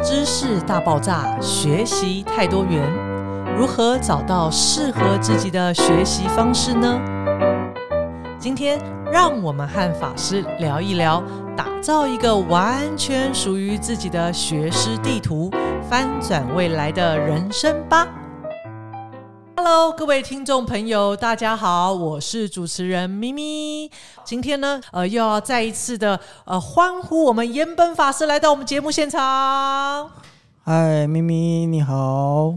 知识大爆炸，学习太多元，如何找到适合自己的学习方式呢？今天让我们和法师聊一聊，打造一个完全属于自己的学识地图，翻转未来的人生吧。Hello，各位听众朋友，大家好，我是主持人咪咪。今天呢，呃，又要再一次的呃欢呼我们岩本法师来到我们节目现场。嗨，咪咪你好。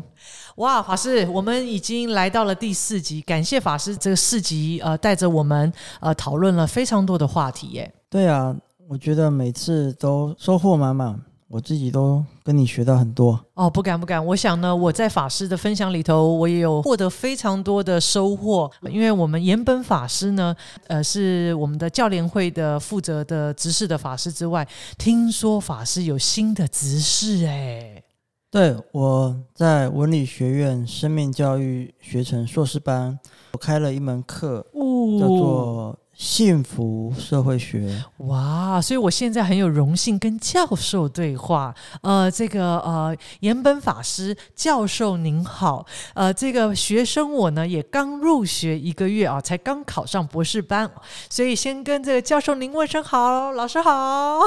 哇，法师，我们已经来到了第四集，感谢法师这个四集呃带着我们呃讨论了非常多的话题耶。对啊，我觉得每次都收获满满。我自己都跟你学到很多哦，不敢不敢。我想呢，我在法师的分享里头，我也有获得非常多的收获。因为我们岩本法师呢，呃，是我们的教联会的负责的执事的法师之外，听说法师有新的执事哎。对，我在文理学院生命教育学程硕士班，我开了一门课，叫做。幸福社会学哇，所以我现在很有荣幸跟教授对话。呃，这个呃，岩本法师教授您好。呃，这个学生我呢也刚入学一个月啊，才刚考上博士班，所以先跟这个教授您问声好，老师好。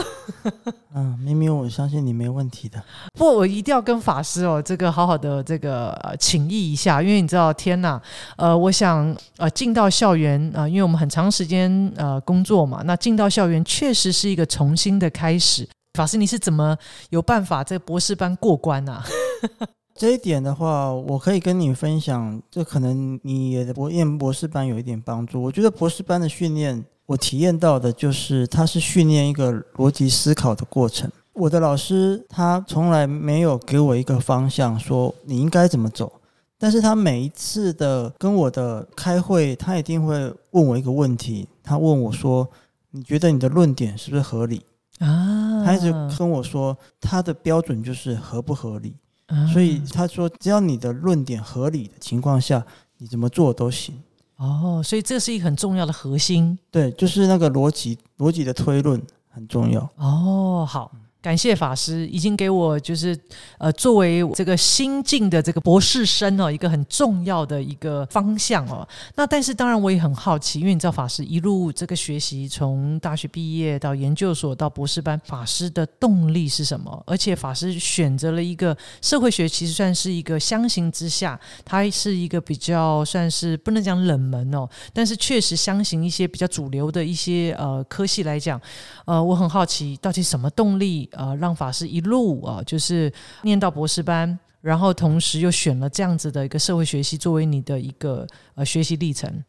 嗯，明明我相信你没问题的。不，我一定要跟法师哦，这个好好的这个请益一下，因为你知道，天呐，呃，我想呃进到校园啊，因为我们很长时间呃工作嘛，那进到校园确实是一个重新的开始。法师，你是怎么有办法在博士班过关呢？这一点的话，我可以跟你分享，这可能你也博念博士班有一点帮助。我觉得博士班的训练。我体验到的就是，它是训练一个逻辑思考的过程。我的老师他从来没有给我一个方向，说你应该怎么走。但是他每一次的跟我的开会，他一定会问我一个问题。他问我说：“你觉得你的论点是不是合理？”啊，他一直跟我说，他的标准就是合不合理。所以他说，只要你的论点合理的情况下，你怎么做都行。哦，所以这是一个很重要的核心，对，就是那个逻辑，逻辑的推论很重要。哦，好。感谢法师已经给我就是呃作为这个新进的这个博士生哦一个很重要的一个方向哦。那但是当然我也很好奇，因为你知道法师一路这个学习，从大学毕业到研究所到博士班，法师的动力是什么？而且法师选择了一个社会学，其实算是一个相形之下，它是一个比较算是不能讲冷门哦，但是确实相形一些比较主流的一些呃科系来讲，呃，我很好奇到底什么动力。呃，让法师一路啊，就是念到博士班，然后同时又选了这样子的一个社会学习作为你的一个呃学习历程。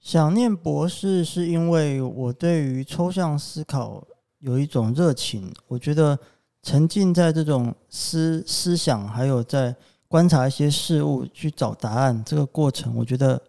想念博士是因为我对于抽象思考有一种热情，我觉得沉浸在这种思思想，还有在观察一些事物去找答案这个过程，我觉得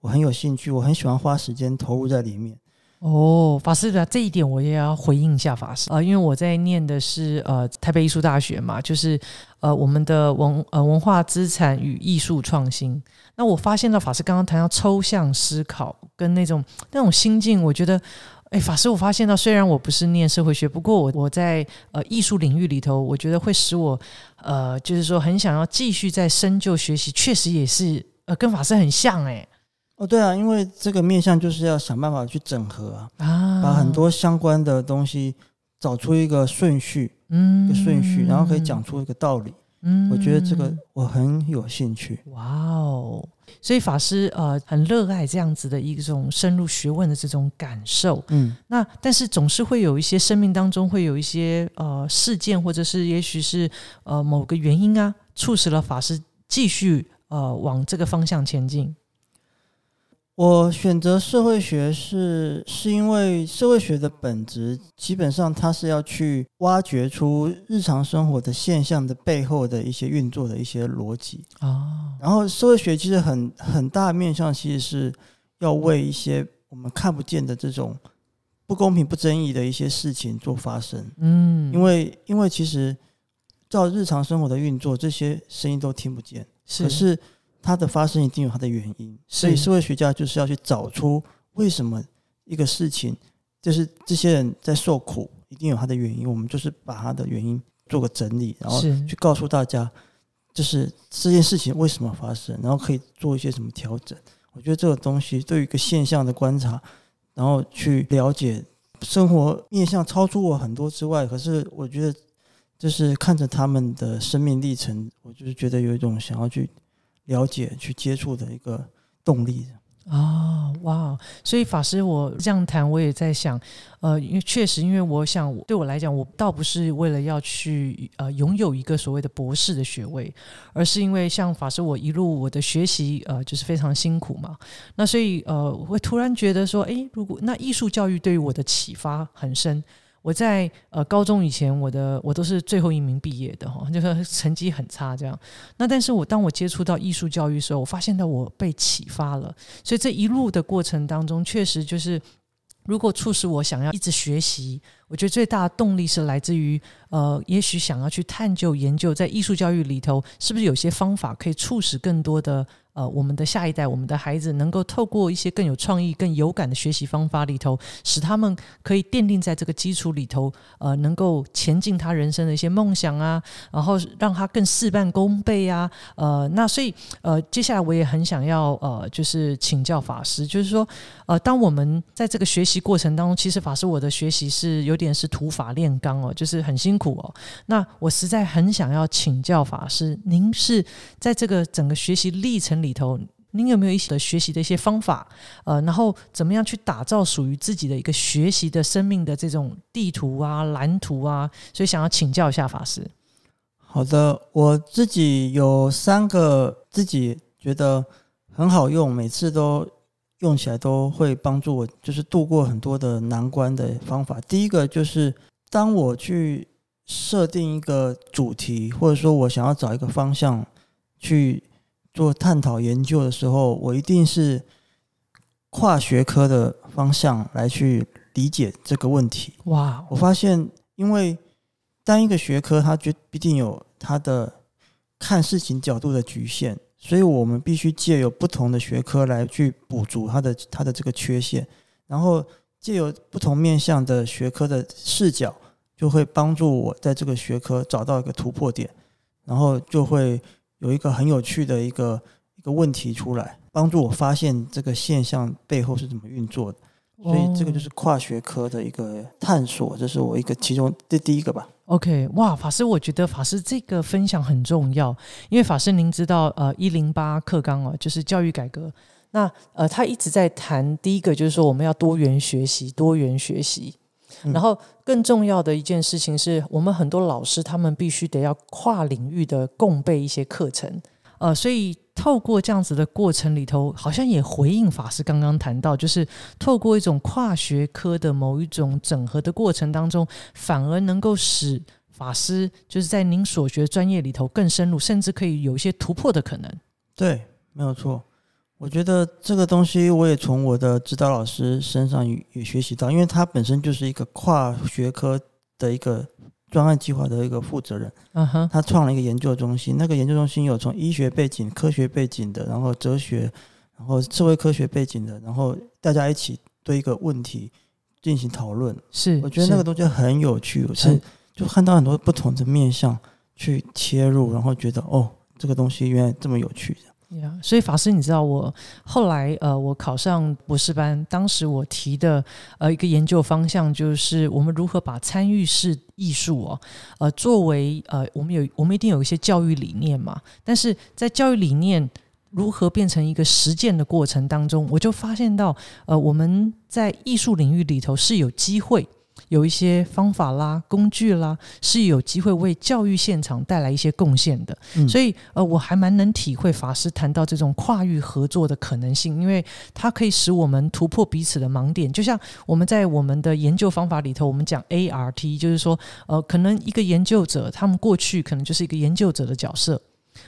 我很有兴趣，我很喜欢花时间投入在里面。哦，法师的这一点我也要回应一下法师啊，因为我在念的是呃台北艺术大学嘛，就是呃我们的文呃文化资产与艺术创新。那我发现了法师刚刚谈到抽象思考跟那种那种心境，我觉得，哎，法师，我发现到虽然我不是念社会学，不过我我在呃艺术领域里头，我觉得会使我呃就是说很想要继续再深究学习，确实也是呃跟法师很像哎。哦，对啊，因为这个面向就是要想办法去整合啊，把很多相关的东西找出一个顺序，嗯，一个顺序，然后可以讲出一个道理。嗯，我觉得这个我很有兴趣。哇哦，所以法师呃很热爱这样子的一种深入学问的这种感受。嗯，那但是总是会有一些生命当中会有一些呃事件，或者是也许是呃某个原因啊，促使了法师继续呃往这个方向前进。我选择社会学是是因为社会学的本质基本上它是要去挖掘出日常生活的现象的背后的一些运作的一些逻辑啊。然后社会学其实很很大面向其实是要为一些我们看不见的这种不公平不正义的一些事情做发声。嗯，因为因为其实照日常生活的运作，这些声音都听不见，可是。它的发生一定有它的原因，所以社会学家就是要去找出为什么一个事情，就是这些人在受苦，一定有它的原因。我们就是把它的原因做个整理，然后是去告诉大家，就是这件事情为什么发生，然后可以做一些什么调整。我觉得这个东西对于一个现象的观察，然后去了解生活面向超出我很多之外，可是我觉得就是看着他们的生命历程，我就是觉得有一种想要去了解、去接触的一个动力。哦，哇！所以法师，我这样谈，我也在想，呃，因为确实，因为我想，对我来讲，我倒不是为了要去呃拥有一个所谓的博士的学位，而是因为像法师，我一路我的学习，呃，就是非常辛苦嘛。那所以，呃，我会突然觉得说，诶，如果那艺术教育对于我的启发很深。我在呃高中以前，我的我都是最后一名毕业的哈，就是成绩很差这样。那但是我当我接触到艺术教育的时候，我发现到我被启发了。所以这一路的过程当中，确实就是如果促使我想要一直学习，我觉得最大的动力是来自于呃，也许想要去探究研究，在艺术教育里头是不是有些方法可以促使更多的。呃，我们的下一代，我们的孩子，能够透过一些更有创意、更有感的学习方法里头，使他们可以奠定在这个基础里头，呃，能够前进他人生的一些梦想啊，然后让他更事半功倍啊，呃，那所以呃，接下来我也很想要呃，就是请教法师，就是说，呃，当我们在这个学习过程当中，其实法师我的学习是有点是土法炼钢哦，就是很辛苦哦。那我实在很想要请教法师，您是在这个整个学习历程。里里头，您有没有一些学习的一些方法？呃，然后怎么样去打造属于自己的一个学习的生命的这种地图啊、蓝图啊？所以想要请教一下法师。好的，我自己有三个自己觉得很好用，每次都用起来都会帮助我，就是度过很多的难关的方法。第一个就是当我去设定一个主题，或者说我想要找一个方向去。做探讨研究的时候，我一定是跨学科的方向来去理解这个问题。哇！我发现，因为单一个学科它就必定有它的看事情角度的局限，所以我们必须借由不同的学科来去补足它的它的这个缺陷，然后借由不同面向的学科的视角，就会帮助我在这个学科找到一个突破点，然后就会。有一个很有趣的一个一个问题出来，帮助我发现这个现象背后是怎么运作的，所以这个就是跨学科的一个探索，这是我一个其中的第一个吧。OK，哇，法师，我觉得法师这个分享很重要，因为法师您知道，呃，一零八课纲哦，就是教育改革，那呃，他一直在谈第一个就是说我们要多元学习，多元学习。然后更重要的一件事情是我们很多老师他们必须得要跨领域的共备一些课程，呃，所以透过这样子的过程里头，好像也回应法师刚刚谈到，就是透过一种跨学科的某一种整合的过程当中，反而能够使法师就是在您所学专业里头更深入，甚至可以有一些突破的可能。对，没有错。我觉得这个东西，我也从我的指导老师身上也学习到，因为他本身就是一个跨学科的一个专案计划的一个负责人。嗯哼，他创了一个研究中心，那个研究中心有从医学背景、科学背景的，然后哲学，然后社会科学背景的，然后大家一起对一个问题进行讨论。是，我觉得那个东西很有趣，是，就看到很多不同的面向去切入，然后觉得哦，这个东西原来这么有趣。所以法师，你知道我后来呃，我考上博士班，当时我提的呃一个研究方向就是我们如何把参与式艺术哦，呃作为呃我们有我们一定有一些教育理念嘛，但是在教育理念如何变成一个实践的过程当中，我就发现到呃我们在艺术领域里头是有机会。有一些方法啦、工具啦，是有机会为教育现场带来一些贡献的。所以，呃，我还蛮能体会法师谈到这种跨域合作的可能性，因为它可以使我们突破彼此的盲点。就像我们在我们的研究方法里头，我们讲 ART，就是说，呃，可能一个研究者，他们过去可能就是一个研究者的角色，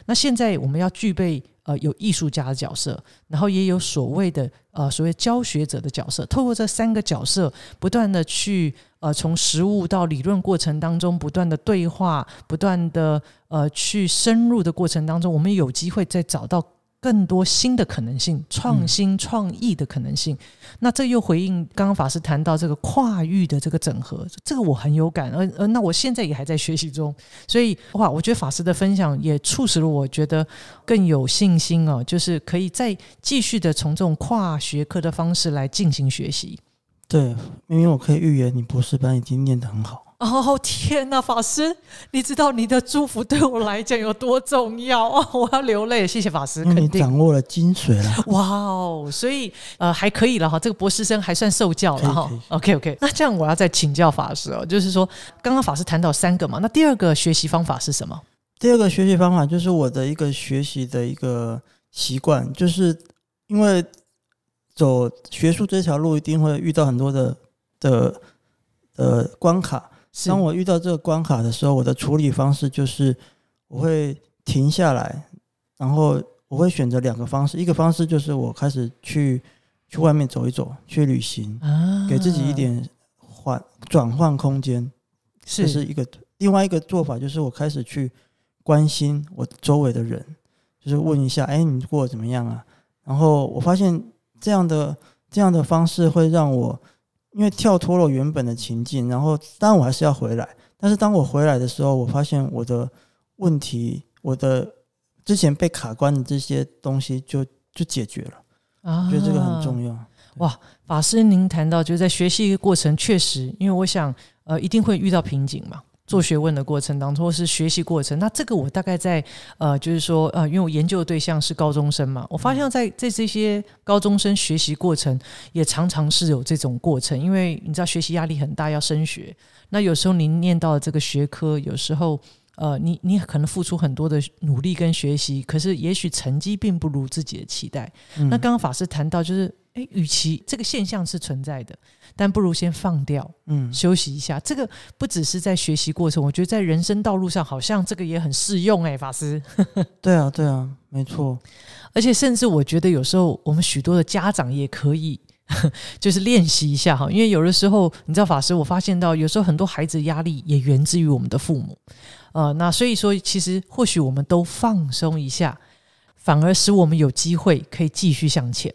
那现在我们要具备。呃，有艺术家的角色，然后也有所谓的呃所谓教学者的角色。透过这三个角色，不断的去呃从实物到理论过程当中，不断的对话，不断的呃去深入的过程当中，我们有机会再找到更多新的可能性、创新创意的可能性。那这又回应刚刚法师谈到这个跨域的这个整合，这个我很有感。而而那我现在也还在学习中，所以哇，我觉得法师的分享也促使了我觉得更有信心哦，就是可以再继续的从这种跨学科的方式来进行学习。对，因为我可以预言你博士班已经念得很好。哦天哪，法师，你知道你的祝福对我来讲有多重要啊！我要流泪，谢谢法师，你掌握了精髓了。哇哦，所以呃还可以了哈，这个博士生还算受教了哈。OK OK，那这样我要再请教法师哦，就是说刚刚法师谈到三个嘛，那第二个学习方法是什么？第二个学习方法就是我的一个学习的一个习惯，就是因为走学术这条路一定会遇到很多的的呃关卡。当我遇到这个关卡的时候，我的处理方式就是我会停下来，然后我会选择两个方式。一个方式就是我开始去去外面走一走，去旅行，给自己一点换转换空间，这是一个。另外一个做法就是我开始去关心我周围的人，就是问一下：“哎，你过得怎么样啊？”然后我发现这样的这样的方式会让我。因为跳脱了原本的情境，然后当然我还是要回来。但是当我回来的时候，我发现我的问题，我的之前被卡关的这些东西就就解决了。啊，觉得这个很重要。哇，法师，您谈到就是在学习一个过程，确实，因为我想，呃，一定会遇到瓶颈嘛。做学问的过程当中，或是学习过程，那这个我大概在呃，就是说呃，因为我研究的对象是高中生嘛，我发现在在这些高中生学习过程，也常常是有这种过程，因为你知道学习压力很大，要升学，那有时候您念到这个学科，有时候呃，你你可能付出很多的努力跟学习，可是也许成绩并不如自己的期待。那刚刚法师谈到就是。哎，与其这个现象是存在的，但不如先放掉，嗯，休息一下。这个不只是在学习过程，我觉得在人生道路上，好像这个也很适用。哎，法师，对啊，对啊，没错。而且，甚至我觉得有时候我们许多的家长也可以，就是练习一下哈。因为有的时候，你知道，法师，我发现到有时候很多孩子压力也源自于我们的父母。呃，那所以说，其实或许我们都放松一下，反而使我们有机会可以继续向前。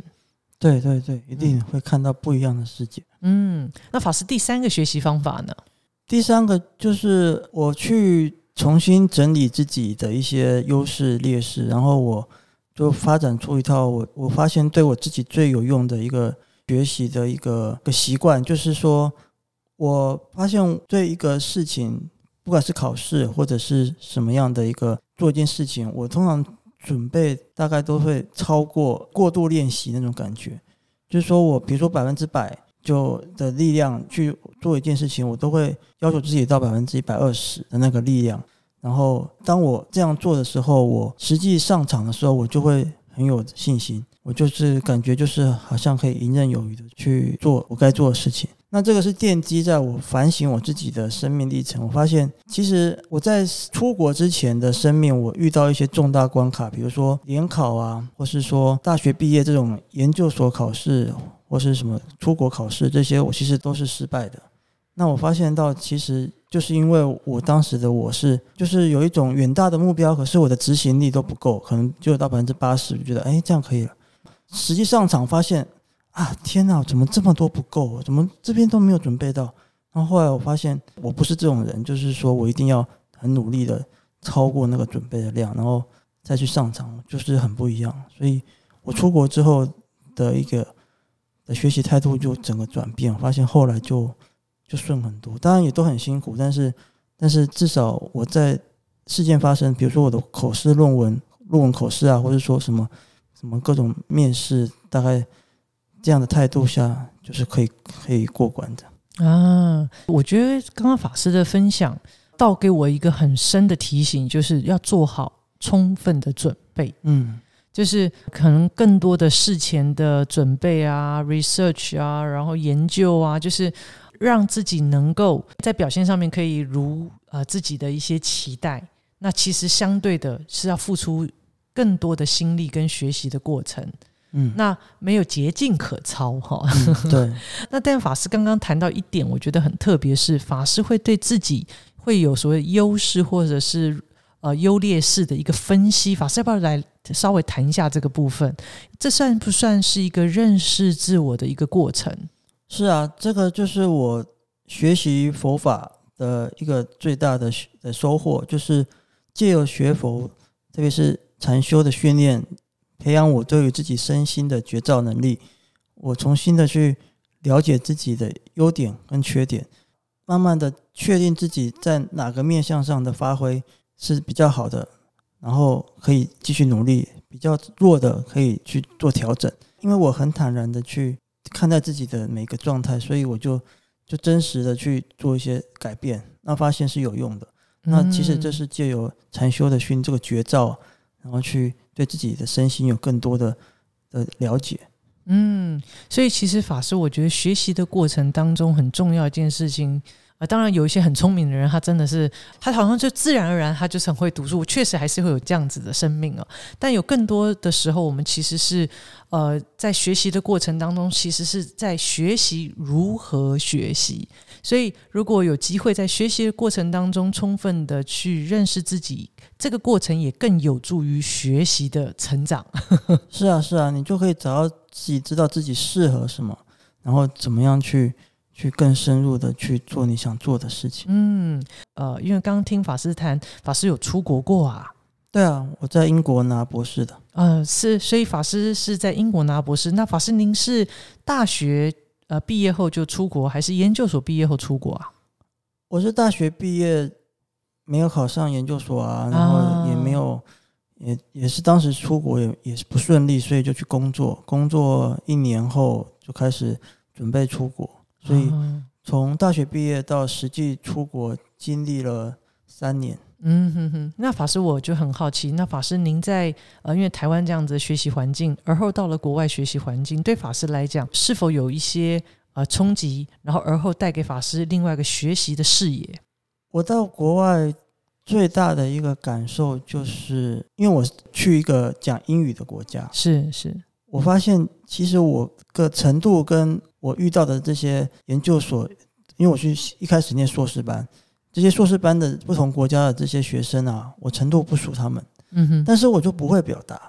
对对对，一定会看到不一样的世界。嗯，那法师第三个学习方法呢？第三个就是我去重新整理自己的一些优势劣势，然后我就发展出一套我我发现对我自己最有用的一个学习的一个个习惯，就是说我发现对一个事情，不管是考试或者是什么样的一个做一件事情，我通常。准备大概都会超过过度练习那种感觉，就是说我比如说百分之百就的力量去做一件事情，我都会要求自己到百分之一百二十的那个力量。然后当我这样做的时候，我实际上场的时候，我就会很有信心，我就是感觉就是好像可以游刃有余的去做我该做的事情。那这个是奠基在我反省我自己的生命历程。我发现，其实我在出国之前的生命，我遇到一些重大关卡，比如说联考啊，或是说大学毕业这种研究所考试，或是什么出国考试，这些我其实都是失败的。那我发现到，其实就是因为我当时的我是，就是有一种远大的目标，可是我的执行力都不够，可能就到百分之八十，觉得哎这样可以了。实际上场发现。啊天哪，怎么这么多不够？怎么这边都没有准备到？然后后来我发现我不是这种人，就是说我一定要很努力的超过那个准备的量，然后再去上场，就是很不一样。所以我出国之后的一个的学习态度就整个转变，发现后来就就顺很多。当然也都很辛苦，但是但是至少我在事件发生，比如说我的口试论文、论文口试啊，或者说什么什么各种面试，大概。这样的态度下，就是可以可以过关的啊！我觉得刚刚法师的分享，倒给我一个很深的提醒，就是要做好充分的准备。嗯，就是可能更多的事前的准备啊，research 啊，然后研究啊，就是让自己能够在表现上面可以如呃自己的一些期待。那其实相对的是要付出更多的心力跟学习的过程。嗯，那没有捷径可操哈。对，那但法师刚刚谈到一点，我觉得很特别，是法师会对自己会有所谓优势或者是呃优劣势的一个分析。法师要不要来稍微谈一下这个部分？这算不算是一个认识自我的一个过程？是啊，这个就是我学习佛法的一个最大的的收获，就是借由学佛，特别是禅修的训练，培养我对于自己身心的觉照能力。我重新的去了解自己的优点跟缺点，慢慢的确定自己在哪个面向上的发挥是比较好的，然后可以继续努力；比较弱的可以去做调整。因为我很坦然的去看待自己的每个状态，所以我就就真实的去做一些改变，那发现是有用的。那其实这是借由禅修的训这个绝招，然后去对自己的身心有更多的的了解。嗯，所以其实法师，我觉得学习的过程当中很重要一件事情啊，当然有一些很聪明的人，他真的是他好像就自然而然他就是很会读书，确实还是会有这样子的生命啊。但有更多的时候，我们其实是呃在学习的过程当中，其实是在学习如何学习。所以如果有机会在学习的过程当中充分的去认识自己。这个过程也更有助于学习的成长。是啊，是啊，你就可以找到自己，知道自己适合什么，然后怎么样去去更深入的去做你想做的事情。嗯，呃，因为刚刚听法师谈，法师有出国过啊？对啊，我在英国拿博士的。呃，是，所以法师是在英国拿博士。那法师您是大学呃毕业后就出国，还是研究所毕业后出国啊？我是大学毕业。没有考上研究所啊，然后也没有，也也是当时出国也也是不顺利，所以就去工作。工作一年后就开始准备出国，所以从大学毕业到实际出国经历了三年。嗯哼哼，那法师我就很好奇，那法师您在呃，因为台湾这样子的学习环境，而后到了国外学习环境，对法师来讲是否有一些呃冲击？然后而后带给法师另外一个学习的视野？我到国外最大的一个感受就是，因为我去一个讲英语的国家，是是，我发现其实我个程度跟我遇到的这些研究所，因为我去一开始念硕士班，这些硕士班的不同国家的这些学生啊，我程度不属他们，嗯哼，但是我就不会表达，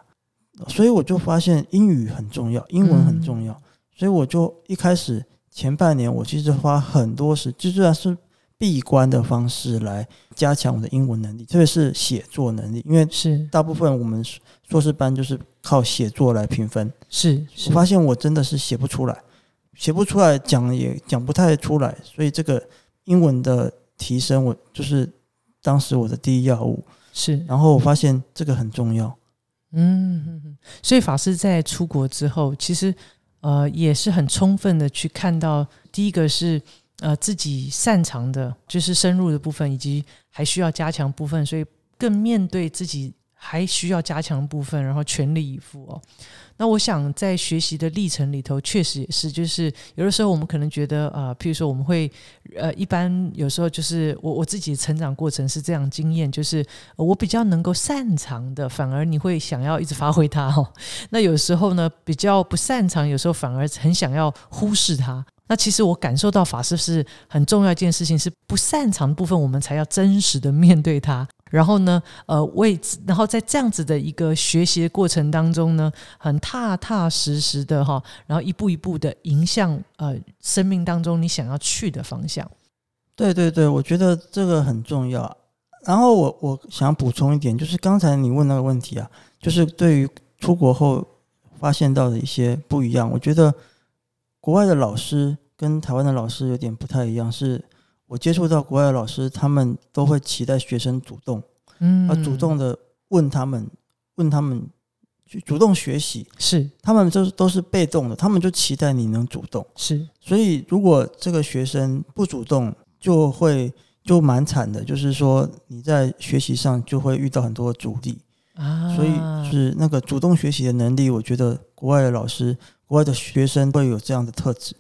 所以我就发现英语很重要，英文很重要，所以我就一开始前半年我其实花很多时，就算是。闭关的方式来加强我的英文能力，特别是写作能力，因为是大部分我们硕士班就是靠写作来评分。是我发现我真的是写不出来，写不出来，讲也讲不太出来，所以这个英文的提升，我就是当时我的第一要务。是，然后我发现这个很重要。嗯，所以法师在出国之后，其实呃也是很充分的去看到，第一个是。呃，自己擅长的就是深入的部分，以及还需要加强部分，所以更面对自己还需要加强部分，然后全力以赴哦。那我想在学习的历程里头，确实也是，就是有的时候我们可能觉得啊，譬如说我们会呃，一般有时候就是我我自己成长过程是这样经验，就是我比较能够擅长的，反而你会想要一直发挥它哦。那有时候呢，比较不擅长，有时候反而很想要忽视它。那其实我感受到法师是很重要一件事情，是不擅长的部分，我们才要真实的面对它。然后呢，呃，为然后在这样子的一个学习的过程当中呢，很踏踏实实的哈，然后一步一步的迎向呃生命当中你想要去的方向。对对对，我觉得这个很重要。然后我我想补充一点，就是刚才你问那个问题啊，就是对于出国后发现到的一些不一样，我觉得。国外的老师跟台湾的老师有点不太一样，是我接触到国外的老师，他们都会期待学生主动，嗯，而主动的问他们，问他们去主动学习，是。他们就是都是被动的，他们就期待你能主动，是，所以如果这个学生不主动，就会就蛮惨的，就是说你在学习上就会遇到很多阻力啊，所以是那个主动学习的能力，我觉得国外的老师。国外的学生会有这样的特质，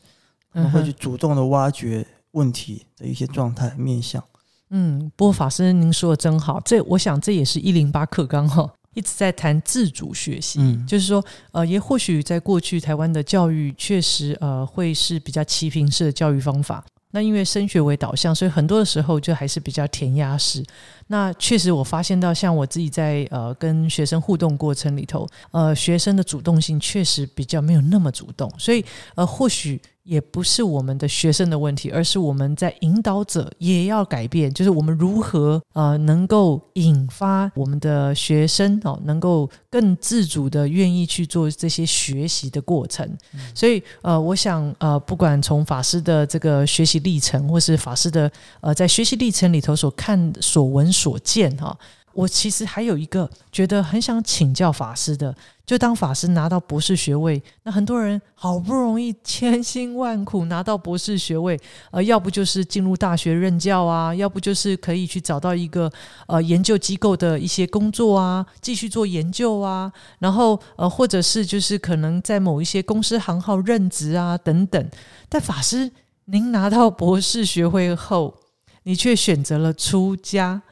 他们会去主动的挖掘问题的一些状态面向。嗯，不过法师，您说的真好。这我想这也是一零八课纲哈一直在谈自主学习。嗯，就是说，呃，也或许在过去台湾的教育确实呃会是比较齐平式的教育方法。那因为升学为导向，所以很多的时候就还是比较填鸭式。那确实我发现到，像我自己在呃跟学生互动过程里头，呃，学生的主动性确实比较没有那么主动，所以呃，或许。也不是我们的学生的问题，而是我们在引导者也要改变，就是我们如何呃能够引发我们的学生哦，能够更自主的愿意去做这些学习的过程。所以呃，我想呃，不管从法师的这个学习历程，或是法师的呃在学习历程里头所看、所闻、所见哈。我其实还有一个觉得很想请教法师的，就当法师拿到博士学位，那很多人好不容易千辛万苦拿到博士学位，呃，要不就是进入大学任教啊，要不就是可以去找到一个呃研究机构的一些工作啊，继续做研究啊，然后呃，或者是就是可能在某一些公司行号任职啊等等。但法师，您拿到博士学位后，你却选择了出家。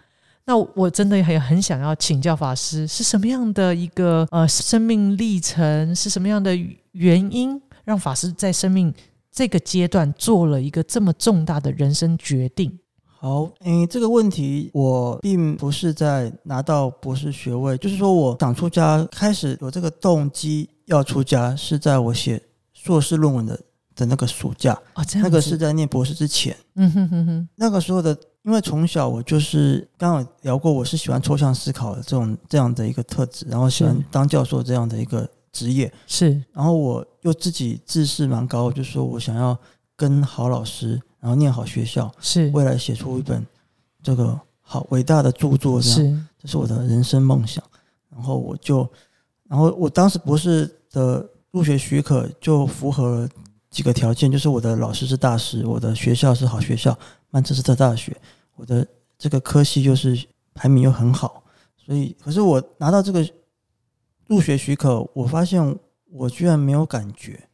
那我真的很很想要请教法师，是什么样的一个呃生命历程，是什么样的原因，让法师在生命这个阶段做了一个这么重大的人生决定？好，诶，这个问题我并不是在拿到博士学位，就是说我想出家，开始有这个动机要出家，是在我写硕士论文的的那个暑假哦，这样那个是在念博士之前，嗯哼哼哼，那个时候的。因为从小我就是刚刚聊过，我是喜欢抽象思考的这种这样的一个特质，然后喜欢当教授这样的一个职业是，然后我又自己自视蛮高，就说我想要跟好老师，然后念好学校，是未来写出一本这个好伟大的著作，这样这是我的人生梦想。然后我就，然后我当时博士的入学许可就符合几个条件，就是我的老师是大师，我的学校是好学校，曼彻斯特大学。我的这个科系就是排名又很好，所以可是我拿到这个入学许可，我发现我居然没有感觉，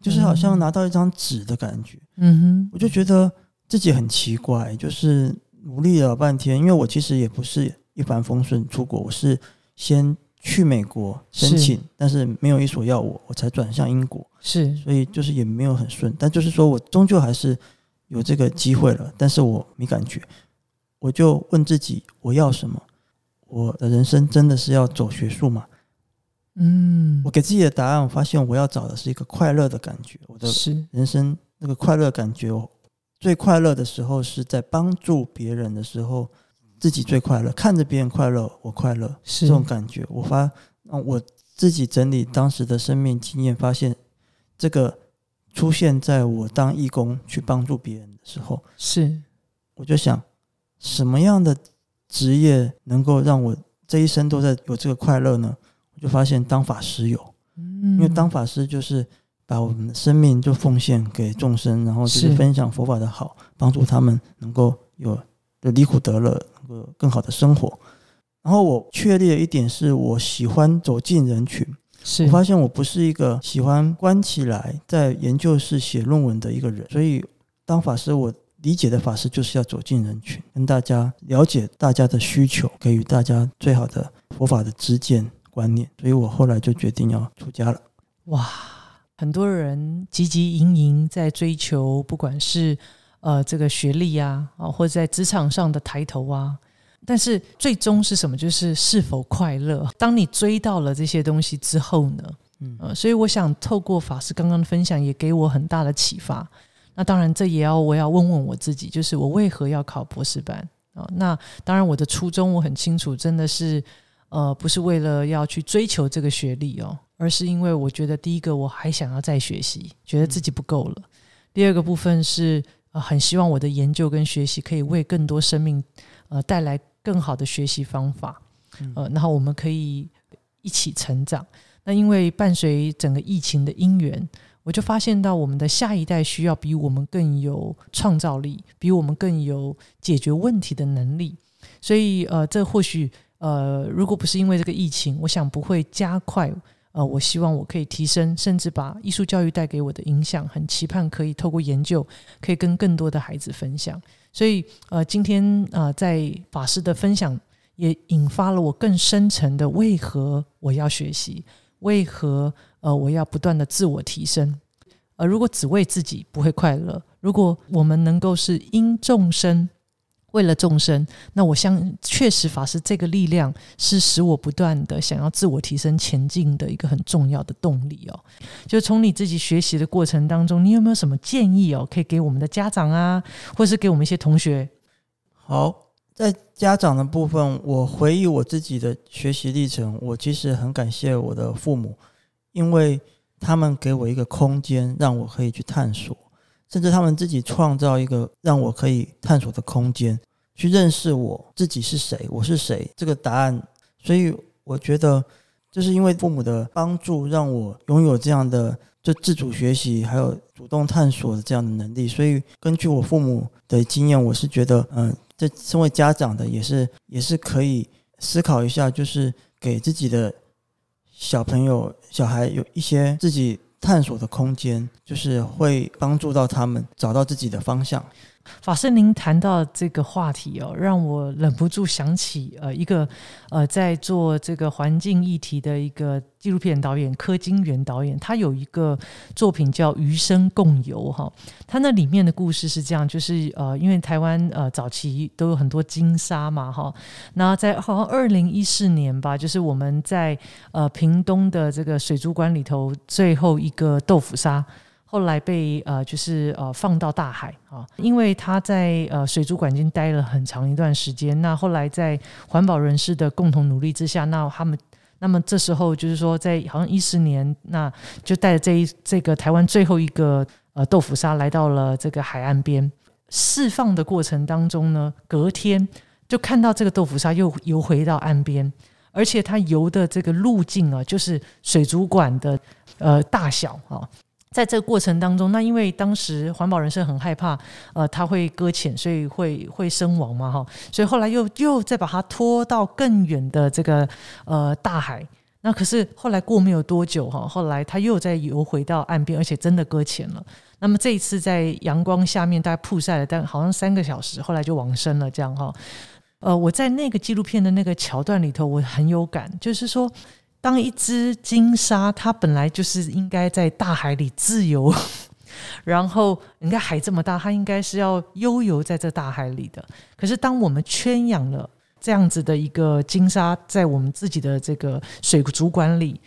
就是好像拿到一张纸的感觉。嗯哼，我就觉得自己很奇怪，就是努力了半天，因为我其实也不是一帆风顺出国，我是先去美国申请，但是没有一所要我，我才转向英国。是，所以就是也没有很顺，但就是说我终究还是。有这个机会了，但是我没感觉，我就问自己我要什么？我的人生真的是要走学术吗？嗯，我给自己的答案，我发现我要找的是一个快乐的感觉。我的人生那个快乐感觉，我最快乐的时候是在帮助别人的时候，自己最快乐，看着别人快乐，我快乐，是这种感觉。我发，我自己整理当时的生命经验，发现这个。出现在我当义工去帮助别人的时候，是我就想，什么样的职业能够让我这一生都在有这个快乐呢？我就发现当法师有，嗯因为当法师就是把我们的生命就奉献给众生，然后就是分享佛法的好，帮助他们能够有的离苦得乐，能够更好的生活。然后我确立的一点是我喜欢走进人群。我发现我不是一个喜欢关起来在研究室写论文的一个人，所以当法师，我理解的法师就是要走进人群，跟大家了解大家的需求，给予大家最好的佛法的知见观念。所以我后来就决定要出家了。哇，很多人汲汲营营在追求，不管是呃这个学历啊，啊或者在职场上的抬头啊。但是最终是什么？就是是否快乐？当你追到了这些东西之后呢？嗯，所以我想透过法师刚刚的分享，也给我很大的启发。那当然，这也要我要问问我自己，就是我为何要考博士班啊？那当然，我的初衷我很清楚，真的是呃，不是为了要去追求这个学历哦，而是因为我觉得第一个我还想要再学习，觉得自己不够了；第二个部分是呃，很希望我的研究跟学习可以为更多生命呃带来。更好的学习方法，呃，然后我们可以一起成长。那因为伴随整个疫情的因缘，我就发现到我们的下一代需要比我们更有创造力，比我们更有解决问题的能力。所以，呃，这或许，呃，如果不是因为这个疫情，我想不会加快。呃，我希望我可以提升，甚至把艺术教育带给我的影响，很期盼可以透过研究，可以跟更多的孩子分享。所以，呃，今天呃，在法师的分享也引发了我更深层的：为何我要学习？为何呃我要不断的自我提升？呃，如果只为自己不会快乐，如果我们能够是因众生。为了众生，那我相确实法师这个力量是使我不断的想要自我提升前进的一个很重要的动力哦。就从你自己学习的过程当中，你有没有什么建议哦，可以给我们的家长啊，或是给我们一些同学？好，在家长的部分，我回忆我自己的学习历程，我其实很感谢我的父母，因为他们给我一个空间，让我可以去探索。甚至他们自己创造一个让我可以探索的空间，去认识我自己是谁，我是谁这个答案。所以我觉得，就是因为父母的帮助，让我拥有这样的就自主学习，还有主动探索的这样的能力。所以根据我父母的经验，我是觉得，嗯，这身为家长的也是也是可以思考一下，就是给自己的小朋友、小孩有一些自己。探索的空间，就是会帮助到他们找到自己的方向。法师，您谈到这个话题哦，让我忍不住想起呃一个呃在做这个环境议题的一个纪录片导演柯金元导演，他有一个作品叫《余生共游》哈。他那里面的故事是这样，就是呃因为台湾呃早期都有很多金沙嘛哈，那在好像二零一四年吧，就是我们在呃屏东的这个水族馆里头最后一个豆腐沙。后来被呃，就是呃放到大海啊，因为他在呃水族馆已经待了很长一段时间。那后来在环保人士的共同努力之下，那他们那么这时候就是说，在好像一十年，那就带着这一这个台湾最后一个呃豆腐鲨来到了这个海岸边释放的过程当中呢，隔天就看到这个豆腐鲨又游回到岸边，而且它游的这个路径啊，就是水族馆的呃大小啊。在这个过程当中，那因为当时环保人士很害怕，呃，他会搁浅，所以会会身亡嘛，哈，所以后来又又再把它拖到更远的这个呃大海。那可是后来过没有多久，哈，后来他又再游回到岸边，而且真的搁浅了。那么这一次在阳光下面大概曝晒了，但好像三个小时，后来就往生了，这样哈。呃，我在那个纪录片的那个桥段里头，我很有感，就是说。当一只金鲨，它本来就是应该在大海里自由，然后你看海这么大，它应该是要悠游在这大海里的。可是当我们圈养了这样子的一个金鲨，在我们自己的这个水族馆里。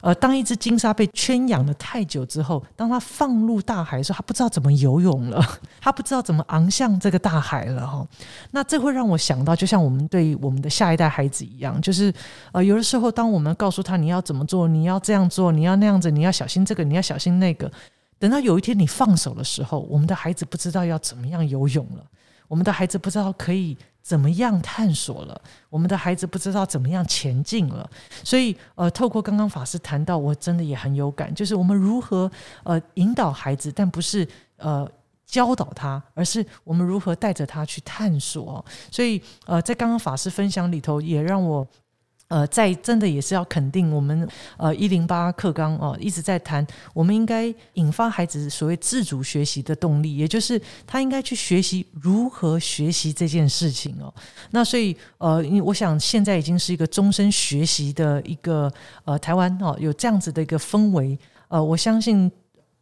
呃，当一只金鲨被圈养了太久之后，当它放入大海的时候，它不知道怎么游泳了，它不知道怎么昂向这个大海了哈。那这会让我想到，就像我们对我们的下一代孩子一样，就是呃，有的时候当我们告诉他你要怎么做，你要这样做，你要那样子，你要小心这个，你要小心那个，等到有一天你放手的时候，我们的孩子不知道要怎么样游泳了，我们的孩子不知道可以。怎么样探索了？我们的孩子不知道怎么样前进了，所以呃，透过刚刚法师谈到，我真的也很有感，就是我们如何呃引导孩子，但不是呃教导他，而是我们如何带着他去探索。所以呃，在刚刚法师分享里头，也让我。呃，在真的也是要肯定我们呃一零八课纲哦，一直在谈，我们应该引发孩子所谓自主学习的动力，也就是他应该去学习如何学习这件事情哦。那所以呃，我想现在已经是一个终身学习的一个呃台湾哦，有这样子的一个氛围呃，我相信。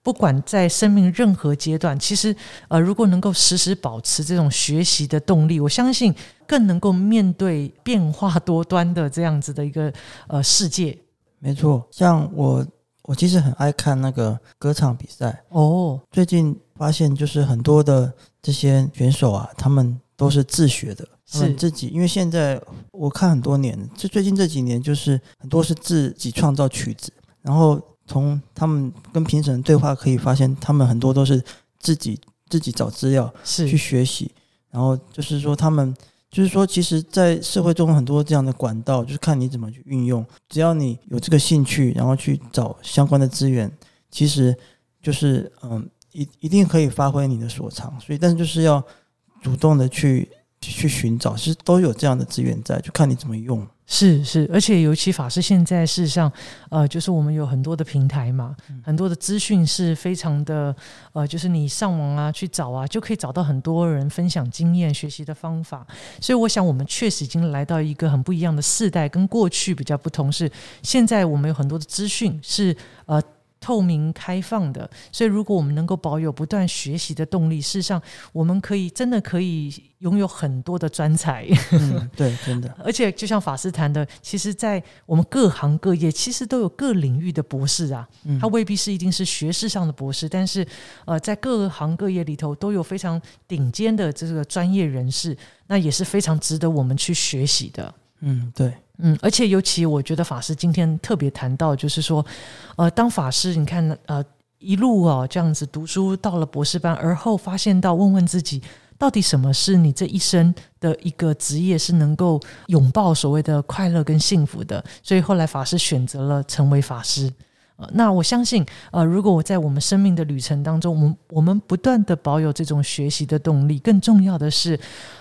不管在生命任何阶段，其实呃，如果能够时时保持这种学习的动力，我相信更能够面对变化多端的这样子的一个呃世界。没错，像我，我其实很爱看那个歌唱比赛哦。最近发现，就是很多的这些选手啊，他们都是自学的，是自己。因为现在我看很多年，就最近这几年，就是很多是自己创造曲子，然后。从他们跟评审对话可以发现，他们很多都是自己自己找资料是去学习，然后就是说他们就是说，其实，在社会中很多这样的管道，就是看你怎么去运用。只要你有这个兴趣，然后去找相关的资源，其实就是嗯，一一定可以发挥你的所长。所以，但是就是要主动的去去寻找，其实都有这样的资源在，就看你怎么用。是是，而且尤其法师现在事实上，呃，就是我们有很多的平台嘛，很多的资讯是非常的，呃，就是你上网啊去找啊，就可以找到很多人分享经验、学习的方法。所以我想，我们确实已经来到一个很不一样的世代，跟过去比较不同。是现在我们有很多的资讯是呃。透明开放的，所以如果我们能够保有不断学习的动力，事实上我们可以真的可以拥有很多的专才。嗯，对，真的。而且就像法师谈的，其实，在我们各行各业，其实都有各领域的博士啊。他未必是一定是学士上的博士，但是呃，在各行各业里头都有非常顶尖的这个专业人士，那也是非常值得我们去学习的。嗯，对。嗯，而且尤其我觉得法师今天特别谈到，就是说，呃，当法师，你看，呃，一路哦这样子读书到了博士班，而后发现到问问自己，到底什么是你这一生的一个职业是能够拥抱所谓的快乐跟幸福的？所以后来法师选择了成为法师。呃，那我相信，呃，如果我在我们生命的旅程当中，我们我们不断的保有这种学习的动力，更重要的是，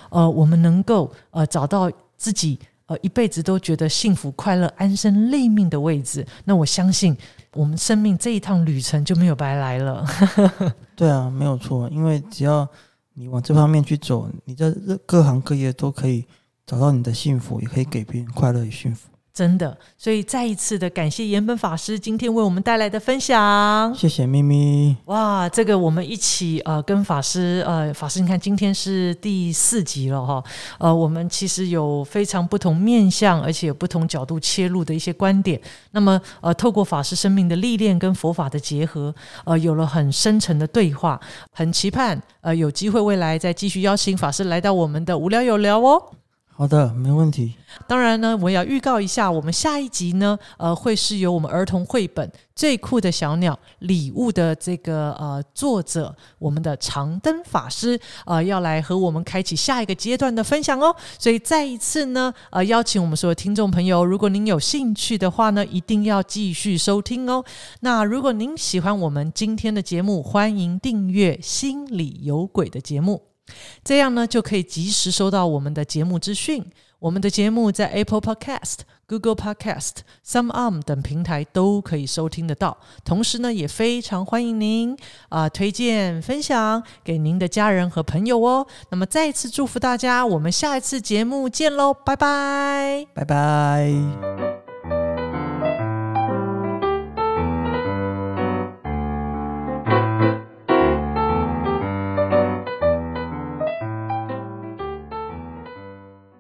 呃，我们能够呃找到自己。呃，一辈子都觉得幸福、快乐、安身立命的位置，那我相信我们生命这一趟旅程就没有白来了。对啊，没有错，因为只要你往这方面去走，你在各行各业都可以找到你的幸福，也可以给别人快乐与幸福。真的，所以再一次的感谢岩本法师今天为我们带来的分享。谢谢咪咪。哇，这个我们一起呃跟法师呃法师，你看今天是第四集了哈。呃，我们其实有非常不同面向，而且有不同角度切入的一些观点。那么呃，透过法师生命的历练跟佛法的结合，呃，有了很深沉的对话。很期盼呃有机会未来再继续邀请法师来到我们的无聊有聊哦。好的，没问题。当然呢，我也要预告一下，我们下一集呢，呃，会是由我们儿童绘本《最酷的小鸟》礼物的这个呃作者，我们的长灯法师，呃，要来和我们开启下一个阶段的分享哦。所以再一次呢，呃，邀请我们所有听众朋友，如果您有兴趣的话呢，一定要继续收听哦。那如果您喜欢我们今天的节目，欢迎订阅《心里有鬼》的节目。这样呢，就可以及时收到我们的节目资讯。我们的节目在 Apple Podcast、Google Podcast、Some Arm 等平台都可以收听得到。同时呢，也非常欢迎您啊推荐分享给您的家人和朋友哦。那么再次祝福大家，我们下一次节目见喽，拜拜，拜拜。